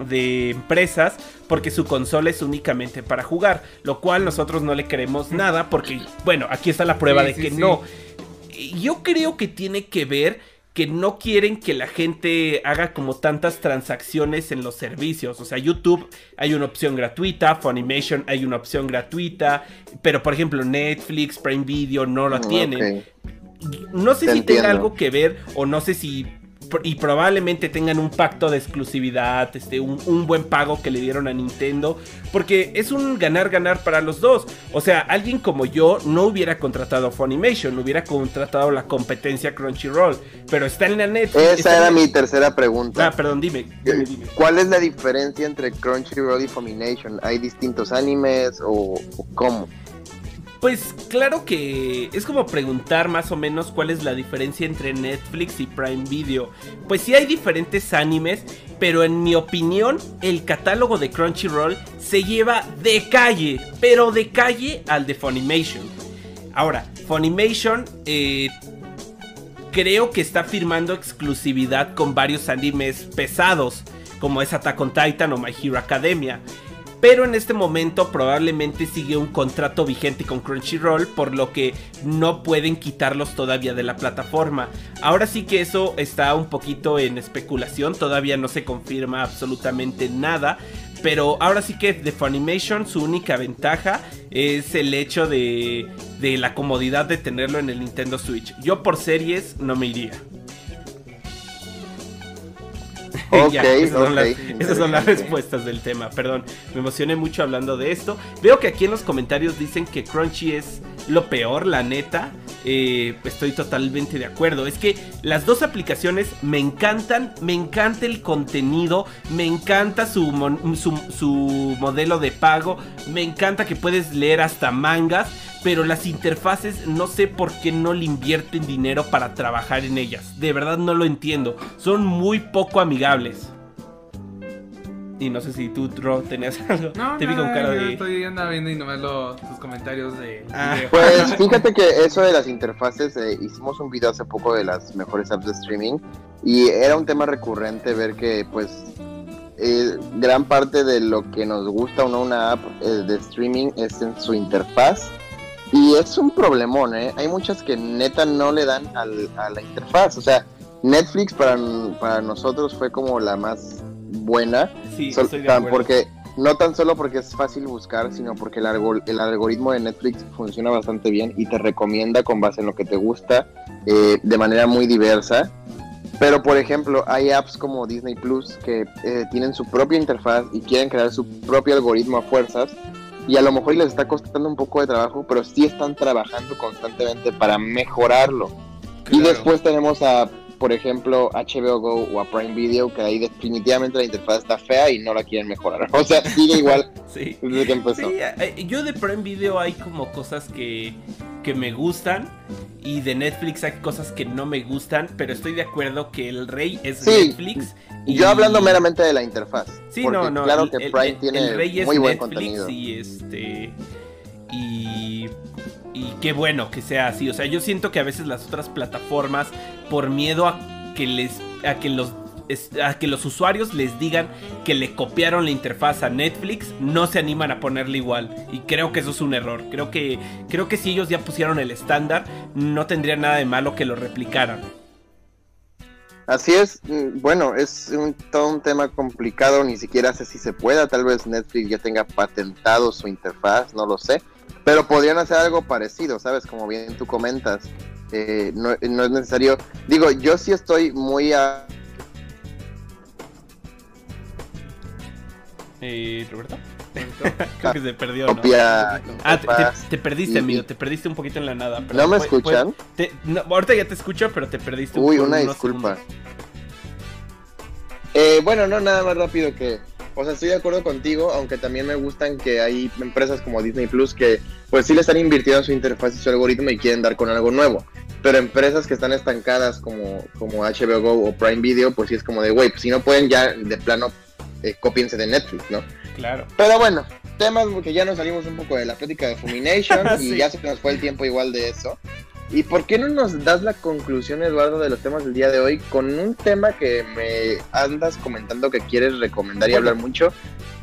[SPEAKER 1] de empresas porque su consola es únicamente para jugar, lo cual nosotros no le queremos nada porque, bueno, aquí está la prueba de que no. Yo creo que tiene que ver que no quieren que la gente haga como tantas transacciones en los servicios. O sea, YouTube hay una opción gratuita, Funimation hay una opción gratuita, pero por ejemplo Netflix, Prime Video no lo mm, tienen. No sé si tenga algo que ver o no sé si y probablemente tengan un pacto de exclusividad, este, un, buen pago que le dieron a Nintendo, porque es un ganar-ganar para los dos. O sea, alguien como yo no hubiera contratado a Funimation, hubiera contratado la competencia Crunchyroll, pero está en la net.
[SPEAKER 2] Esa era mi tercera pregunta.
[SPEAKER 1] Ah, perdón, dime,
[SPEAKER 2] ¿Cuál es la diferencia entre Crunchyroll y Funimation? ¿Hay distintos animes o, cómo?
[SPEAKER 1] Pues claro que es como preguntar más o menos cuál es la diferencia entre Netflix y Prime Video. Pues sí hay diferentes animes, pero en mi opinión el catálogo de Crunchyroll se lleva de calle, pero de calle al de Funimation. Ahora, Funimation eh, creo que está firmando exclusividad con varios animes pesados, como es Attack on Titan o My Hero Academia. Pero en este momento probablemente sigue un contrato vigente con Crunchyroll, por lo que no pueden quitarlos todavía de la plataforma. Ahora sí que eso está un poquito en especulación, todavía no se confirma absolutamente nada. Pero ahora sí que de Funimation su única ventaja es el hecho de, de la comodidad de tenerlo en el Nintendo Switch. Yo por series no me iría.
[SPEAKER 2] Ok,
[SPEAKER 1] Ya, esas, son las, esas son las
[SPEAKER 2] interesante.
[SPEAKER 1] respuestas del tema, perdón. Me emocioné mucho hablando de esto. Veo que aquí en los comentarios dicen que Crunchy es lo peor, la neta. Eh, estoy totalmente de acuerdo. Es que las dos aplicaciones me encantan, me encanta el contenido, me encanta su, su, su modelo de pago, me encanta que puedes leer hasta mangas, pero las interfaces no sé por qué no le invierten dinero para trabajar en ellas. De verdad no lo entiendo. Son muy poco amigables. Y no sé si tú, Ro, tenías algo.
[SPEAKER 3] No,
[SPEAKER 1] Te vi con cara de.
[SPEAKER 3] estoy andando viendo y nomás los, tus comentarios de
[SPEAKER 1] Ah.
[SPEAKER 2] Pues fíjate que eso de las interfaces, eh, hicimos un video hace poco de las mejores apps de streaming y era un tema recurrente ver que pues eh, gran parte de lo que nos gusta o no una app eh, de streaming es en su interfaz y es un problemón, ¿eh? Hay muchas que neta no le dan al- a la interfaz, o sea, Netflix para, para nosotros fue como la más buena
[SPEAKER 1] Sí,
[SPEAKER 2] Sol-
[SPEAKER 1] estoy de
[SPEAKER 2] tan- porque no tan solo porque es fácil buscar, sino porque el, algor- el algoritmo de Netflix funciona bastante bien y te recomienda con base en lo que te gusta eh, de manera muy diversa. Pero por ejemplo, hay apps como Disney Plus que eh, tienen su propia interfaz y quieren crear su propio algoritmo a fuerzas. Y a lo mejor les está costando un poco de trabajo, pero sí están trabajando constantemente para mejorarlo. Y
[SPEAKER 1] Claro.
[SPEAKER 2] después tenemos a, por ejemplo, HBO Go o a Prime Video, que ahí definitivamente la interfaz está fea y no la quieren mejorar. O sea, sigue igual
[SPEAKER 1] Sí.
[SPEAKER 2] desde que empezó.
[SPEAKER 1] Sí, eh, yo de Prime Video hay como cosas que, que me gustan y de Netflix hay cosas que no me gustan, pero estoy de acuerdo que el rey es
[SPEAKER 2] Sí.
[SPEAKER 1] Netflix. y-
[SPEAKER 2] Yo hablando meramente de la interfaz.
[SPEAKER 1] Sí, no, no.
[SPEAKER 2] Claro
[SPEAKER 1] el-
[SPEAKER 2] que Prime
[SPEAKER 1] el-
[SPEAKER 2] tiene
[SPEAKER 1] el rey es
[SPEAKER 2] muy buen
[SPEAKER 1] Netflix
[SPEAKER 2] contenido.
[SPEAKER 1] Y este. Y. Qué bueno que sea así. O sea, yo siento que a veces las otras plataformas, por miedo a que les. a que los. a que los usuarios les digan que le copiaron la interfaz a Netflix, no se animan a ponerle igual. Y creo que eso es un error. Creo que. Creo que si ellos ya pusieron el estándar, no tendría nada de malo que lo replicaran.
[SPEAKER 2] Así es, bueno, es un, todo un tema complicado, ni siquiera sé si se pueda, tal vez Netflix ya tenga patentado su interfaz, no lo sé, pero podrían hacer algo parecido, ¿sabes? Como bien tú comentas, eh, no, no es necesario, digo, yo sí estoy muy a...
[SPEAKER 1] Eh, Roberto. Creo que se perdió, ¿no?
[SPEAKER 2] copia
[SPEAKER 1] Ah, te, perdiste,
[SPEAKER 2] Y-
[SPEAKER 1] amigo, te perdiste un poquito en la nada.
[SPEAKER 2] ¿No me escuchan?
[SPEAKER 1] te- no, ahorita ya te escucho, pero te perdiste
[SPEAKER 2] Uy,
[SPEAKER 1] por
[SPEAKER 2] una
[SPEAKER 1] unos
[SPEAKER 2] disculpa. Eh, bueno, no, nada más rápido que, o sea, estoy de acuerdo contigo, aunque también me gustan que hay empresas como Disney Plus que, pues sí le están invirtiendo en su interfaz y su algoritmo y quieren dar con algo nuevo. Pero empresas que están estancadas como, como HBO Go o Prime Video, pues sí es como de, güey, pues si no pueden ya de plano, eh, cópiense de Netflix, ¿no?
[SPEAKER 1] Claro.
[SPEAKER 2] Pero bueno, temas que ya nos salimos un poco de la plática de Fumination y
[SPEAKER 1] Sí.
[SPEAKER 2] ya se nos fue el tiempo igual de eso. ¿Y por qué no nos das la conclusión, Eduardo, de los temas del día de hoy con un tema que me andas comentando que quieres recomendar y hablar mucho,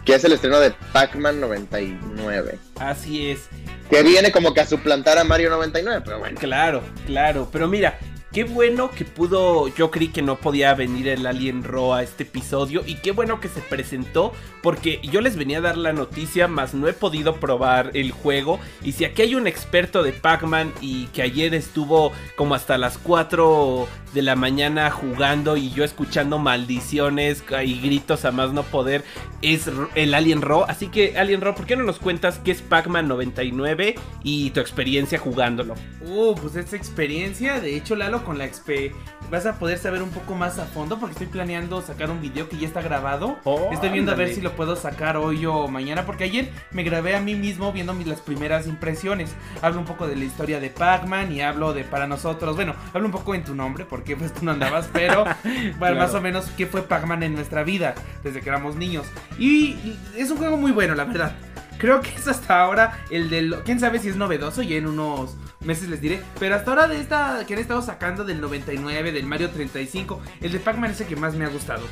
[SPEAKER 2] que es el estreno de Pac-Man 99?
[SPEAKER 1] Así es.
[SPEAKER 2] Que viene como que a suplantar a Mario 99, pero bueno.
[SPEAKER 1] Claro, claro. Pero mira, qué bueno que pudo. Yo creí que no podía venir el Alien Raw a este episodio. Y qué bueno que se presentó. Porque yo les venía a dar la noticia, más no he podido probar el juego. Y si aquí hay un experto de Pac-Man y que ayer estuvo como hasta las 4 de la mañana jugando y yo escuchando maldiciones y gritos a más no poder, es el Alien Raw. Así que, Alien Raw, ¿por qué no nos cuentas qué es Pac-Man 99 y tu experiencia jugándolo?
[SPEAKER 3] Uh, pues esta experiencia, de hecho Lalo con la XP vas a poder saber un poco más a fondo porque estoy planeando sacar un video que ya está grabado.
[SPEAKER 1] Oh,
[SPEAKER 3] estoy viendo a ver si lo puedo sacar hoy o mañana porque ayer me grabé a mí mismo viendo mis, las primeras impresiones. Hablo un poco de la historia de Pac-Man y hablo de para nosotros, bueno, hablo un poco en tu nombre porque pues tú no andabas, pero bueno,
[SPEAKER 1] Claro.
[SPEAKER 3] más o menos qué fue Pac-Man en nuestra vida desde que éramos niños. Y es un juego muy bueno, la verdad. Creo que es hasta ahora el del. Quién sabe si es novedoso, ya en unos meses les diré. Pero hasta ahora de esta que han estado sacando del 99, del Mario 35, el de Pac-Man es el que más me ha gustado.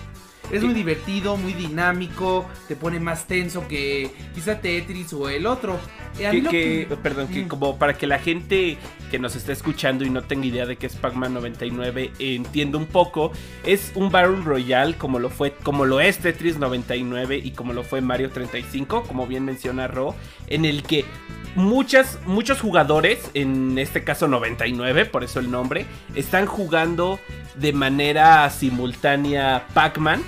[SPEAKER 3] Es muy divertido, muy dinámico, te pone más tenso que quizá Tetris o el otro. Eh,
[SPEAKER 1] Que, que-
[SPEAKER 3] que-
[SPEAKER 1] perdón, que
[SPEAKER 3] Mm.
[SPEAKER 1] como para que la gente que nos está escuchando y no tenga idea de qué es Pac-Man 99 entienda un poco, es un Battle Royale como lo fue, como lo es Tetris 99 y como lo fue Mario 35, como bien menciona Ro, en el que muchas, muchos jugadores, en este caso 99, por eso el nombre, están jugando de manera simultánea Pac-Man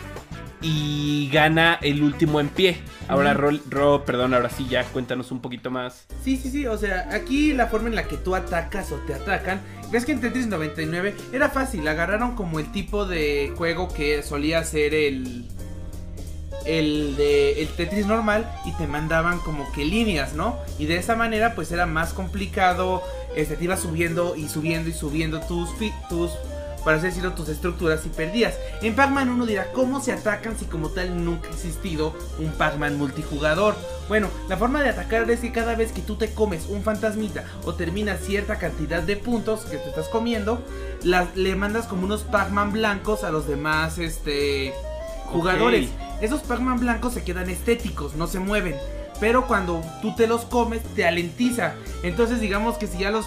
[SPEAKER 1] y gana el último en pie. Ahora. Ro, Ro, perdón, ahora sí ya cuéntanos un poquito más.
[SPEAKER 3] Sí, sí, sí, o sea, aquí la forma en la que tú atacas o te atacan, ves que en Tetris 99 era fácil, agarraron como el tipo de juego que solía ser el el de el Tetris normal y te mandaban como que líneas, ¿no? Y de esa manera pues era más complicado, este te ibas subiendo y subiendo y subiendo tus tus para así decirlo, tus estructuras y perdías. En Pac-Man uno dirá, ¿cómo se atacan si como tal nunca ha existido un Pac-Man multijugador? Bueno, la forma de atacar es que cada vez que tú te comes un fantasmita o terminas cierta cantidad de puntos que te estás comiendo, las- le mandas como unos Pac-Man blancos a los demás este, jugadores. Esos Pac-Man blancos se quedan estéticos, no se mueven. Pero cuando tú te los comes, te alentiza. Entonces digamos que si ya los,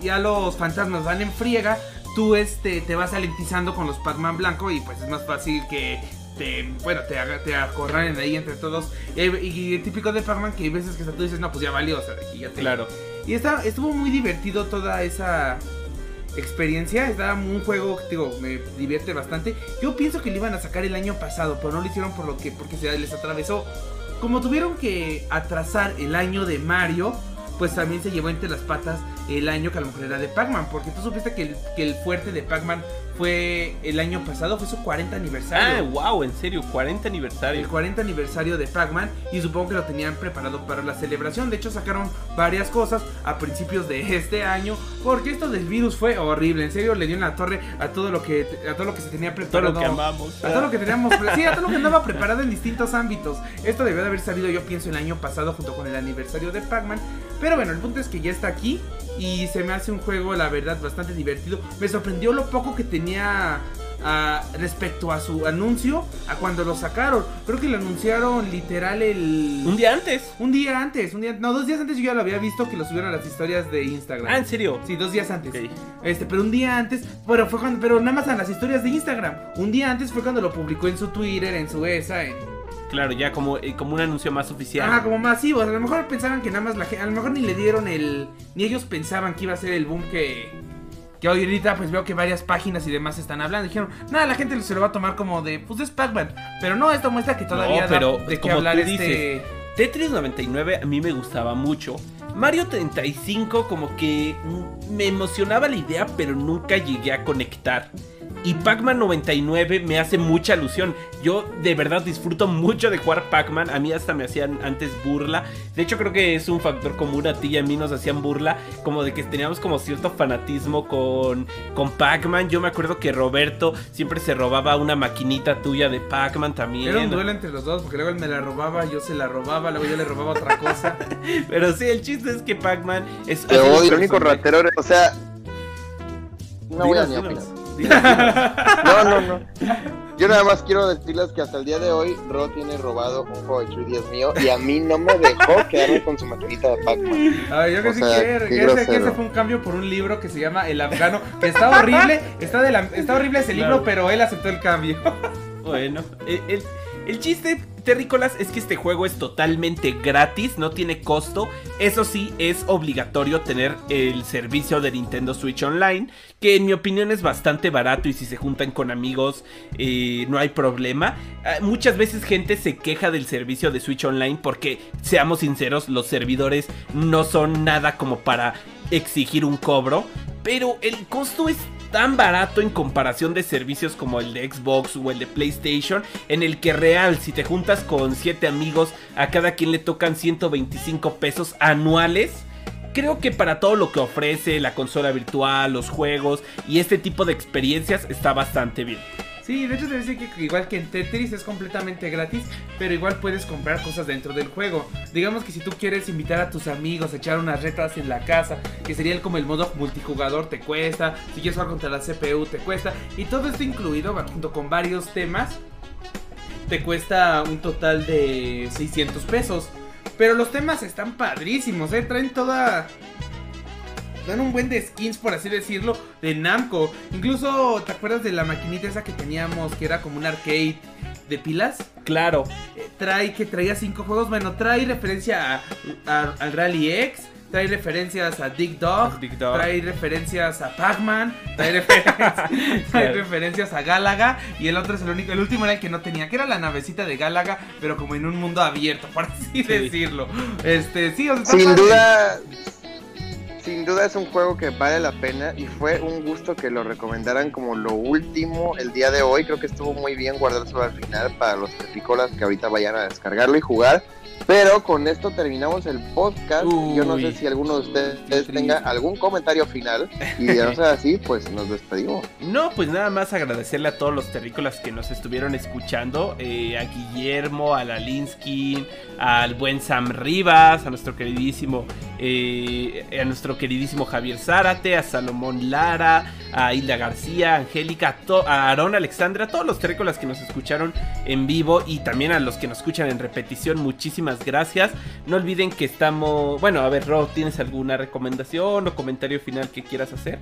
[SPEAKER 3] ya los fantasmas van en friega, tú este, te vas alentizando con los Pac-Man blancos y pues es más fácil que te, bueno, te, te acorralen ahí entre todos. Y, y el típico de Pac-Man que hay veces que tú dices, no, pues ya valió, o sea, aquí ya te...
[SPEAKER 1] Claro.
[SPEAKER 3] Y está, estuvo muy divertido toda esa experiencia. Estaba un juego digo, me divierte bastante. Yo pienso que lo iban a sacar el año pasado, pero no lo hicieron por lo que porque se les atravesó. Como tuvieron que atrasar el año de Mario, pues también se llevó entre las patas el año que a lo mejor era de Pac-Man. Porque tú supiste que el, que el fuerte de Pac-Man fue el año pasado, fue su 40
[SPEAKER 1] Ah,
[SPEAKER 3] aniversario.
[SPEAKER 1] wow, en serio, 40
[SPEAKER 3] El
[SPEAKER 1] aniversario.
[SPEAKER 3] 40 aniversario de Pac-Man y supongo que lo tenían preparado para la celebración. De hecho sacaron varias cosas a principios de este año porque esto del virus fue horrible. En serio le dio en la torre a todo lo que a todo lo que se tenía
[SPEAKER 1] Todo
[SPEAKER 3] preparado.
[SPEAKER 1] lo que amamos.
[SPEAKER 3] A todo lo que teníamos, sí, a todo lo que andaba preparado en distintos ámbitos. Esto debió de haber salido, yo pienso, el año pasado junto con el aniversario de Pac-Man. Pero bueno, el punto es que ya está aquí y se me hace un juego, la verdad, bastante divertido. Me sorprendió lo poco que tenía respecto a su anuncio, a cuando lo sacaron. Creo que lo anunciaron literal el...
[SPEAKER 1] Un día antes.
[SPEAKER 3] Un día antes, un día, no, dos días antes yo ya lo había visto que lo subieron a las historias de Instagram.
[SPEAKER 1] Ah, en serio.
[SPEAKER 3] Sí, dos días antes.
[SPEAKER 1] Ok.
[SPEAKER 3] Este, pero un día antes, bueno, fue cuando, pero nada más en las historias de Instagram. Un día antes fue cuando lo publicó en su Twitter, en su ESA, en,
[SPEAKER 1] Claro, ya como, eh, como un anuncio más oficial.
[SPEAKER 3] Ajá, como masivo. A lo mejor pensaban que nada más la gente, a lo mejor ni le dieron el, ni ellos pensaban que iba a ser el boom que, que hoy ahorita pues veo que varias páginas y demás están hablando. Dijeron, nada, la gente se lo va a tomar como de, pues es Pac-Man. Pero no, esto muestra que todavía
[SPEAKER 1] No, pero
[SPEAKER 3] da de qué
[SPEAKER 1] como
[SPEAKER 3] hablar
[SPEAKER 1] tú
[SPEAKER 3] este.
[SPEAKER 1] dices, Tetris 99 a mí me gustaba mucho. Mario 35 como que me emocionaba la idea, pero nunca llegué a conectar. Y Pac-Man 99 me hace mucha alusión. Yo de verdad disfruto mucho de jugar Pac-Man. A mí hasta me hacían antes burla. De hecho creo que es un factor común a ti y a mí nos hacían burla. Como de que teníamos como cierto fanatismo con, con Pac-Man. Yo me acuerdo que Roberto siempre se robaba una maquinita tuya de Pac-Man también.
[SPEAKER 3] Era un duelo entre los dos, porque luego él me la robaba, yo se la robaba, luego yo le robaba otra cosa.
[SPEAKER 1] Pero sí, el chiste es que Pac-Man es.
[SPEAKER 2] Odio, el único ratero, o sea, no voy a ni No, no, no. Yo nada más quiero decirles que hasta el día de hoy Ro tiene robado un juego de 3DS mío y a mí no me dejó quedarme con su maquinita de Pac-Man.
[SPEAKER 3] A ver, yo que
[SPEAKER 2] O
[SPEAKER 3] sí
[SPEAKER 2] sea,
[SPEAKER 3] quiero,
[SPEAKER 2] qué
[SPEAKER 3] que ese, que ese fue un cambio por un libro que se llama El Afgano, que está horrible, está, de la- está horrible ese
[SPEAKER 1] Claro.
[SPEAKER 3] libro, pero él aceptó el cambio.
[SPEAKER 1] Bueno, el, el- el chiste, terrícolas, es que este juego es totalmente gratis, no tiene costo. Eso sí, es obligatorio tener el servicio de Nintendo Switch Online, que en mi opinión es bastante barato y si se juntan con amigos eh, no hay problema. Ah, muchas veces gente se queja del servicio de Switch Online porque, seamos sinceros, los servidores no son nada como para exigir un cobro, pero el costo es tan barato en comparación de servicios como el de Xbox o el de PlayStation, en el que real, si te juntas con 7 amigos, a cada quien le tocan 125 pesos anuales. Creo que para todo lo que ofrece la consola virtual, los juegos y este tipo de experiencias está bastante bien.
[SPEAKER 3] Sí, de hecho te decir que igual que en Tetris es completamente gratis, pero igual puedes comprar cosas dentro del juego. Digamos que si tú quieres invitar a tus amigos a echar unas retas en la casa, que sería como el modo multijugador, te cuesta. Si quieres jugar contra la CPU, te cuesta. Y todo esto incluido, junto con varios temas, te cuesta un total de 600 pesos. Pero los temas están padrísimos, ¿eh? Traen toda dan un buen de skins, por así decirlo, de Namco. Incluso, ¿te acuerdas de la maquinita esa que teníamos, que era como un arcade de pilas?
[SPEAKER 1] Claro.
[SPEAKER 3] Eh, trae que traía cinco juegos. Bueno, trae referencia al Rally X. Trae referencias a Dick Dog, trae referencias a Pac-Man, trae, referencias a Galaga y el otro es el único, el último era el que no tenía, que era la navecita de Galaga, pero como en un mundo abierto, por así decirlo. Este, sí,
[SPEAKER 2] Sin duda, sin duda es un juego que vale la pena y fue un gusto que lo recomendaran como lo último el día de hoy. Creo que estuvo muy bien guardárselo al final para los tricolas que ahorita vayan a descargarlo y jugar. Pero con esto terminamos el podcast. Yo no sé si alguno de ustedes tenga algún comentario final. Y de no ser así, pues nos despedimos.
[SPEAKER 1] No, pues nada más agradecerle a todos los terrícolas que nos estuvieron escuchando. Eh, a Guillermo, a Lalinsky, al buen Sam Rivas, a nuestro queridísimo, eh, a nuestro queridísimo Javier Zárate, a Salomón Lara, a Hilda García, a Angélica, a Aaron Alexandra, a todos los terrícolas que nos escucharon en vivo y también a los que nos escuchan en repetición. Muchísimas gracias. No olviden que estamos. Bueno, a ver, Rob, ¿tienes alguna recomendación o comentario final que quieras hacer?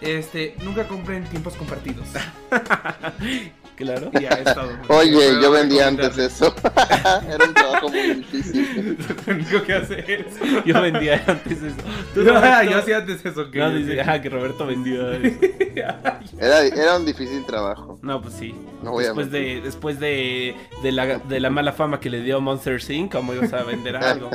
[SPEAKER 3] Este, nunca compren tiempos compartidos.
[SPEAKER 1] claro.
[SPEAKER 3] Ya, es todo.
[SPEAKER 2] Oye, yo vendía antes eso. Era un trabajo muy difícil.
[SPEAKER 3] Lo único que hace eso.
[SPEAKER 1] Yo vendía antes eso.
[SPEAKER 3] ¿Tú yo hacía antes eso.
[SPEAKER 1] Que no, dice, ah, que Roberto vendió.
[SPEAKER 2] era, era un difícil trabajo.
[SPEAKER 1] No, pues sí. No voy después a de Después de, de, la, de la mala fama que le dio Monster Inc., ¿cómo ibas a vender algo?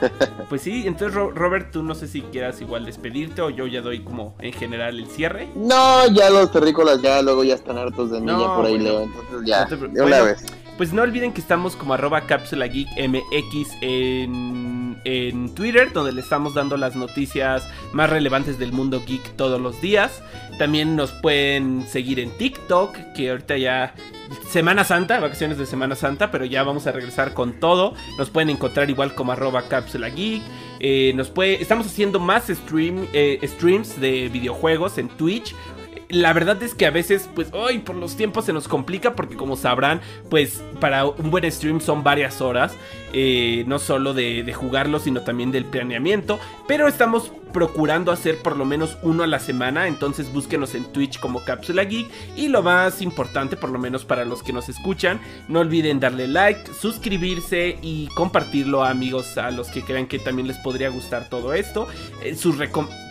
[SPEAKER 1] Pues sí, entonces Robert, tú no sé si quieras igual despedirte o yo ya doy como en general el cierre.
[SPEAKER 2] No, ya los terrícolas ya luego ya están hartos de mí por ahí, Leo, entonces ya, de una vez.
[SPEAKER 1] Pues no olviden que estamos como arroba cápsula geek MX en, en Twitter, donde le estamos dando las noticias más relevantes del mundo geek todos los días. También nos pueden seguir en TikTok, que ahorita ya Semana Santa, vacaciones de Semana Santa, pero ya vamos a regresar con todo. Nos pueden encontrar igual como arroba cápsula geek. Eh, nos puede, estamos haciendo más eh, streams de videojuegos en Twitch la verdad es que a veces, pues, hoy por los tiempos se nos complica porque como sabrán, pues para un buen stream son varias horas, eh, no solo de, de jugarlo, sino también del planeamiento, pero estamos procurando hacer por lo menos uno a la semana. Entonces búsquenos en Twitch como Cápsula Geek. Y lo más importante, por lo menos para los que nos escuchan, no olviden darle like, suscribirse y compartirlo a amigos a los que crean que también les podría gustar todo esto. Eh,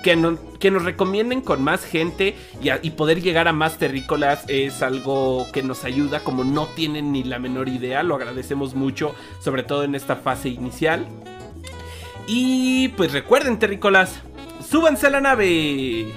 [SPEAKER 1] que, nos recomienden con más gente y poder llegar a más terrícolas es algo que nos ayuda como no tienen ni la menor idea. Lo agradecemos mucho, sobre todo en esta fase inicial. Y pues recuerden, terrícolas, súbanse a la nave.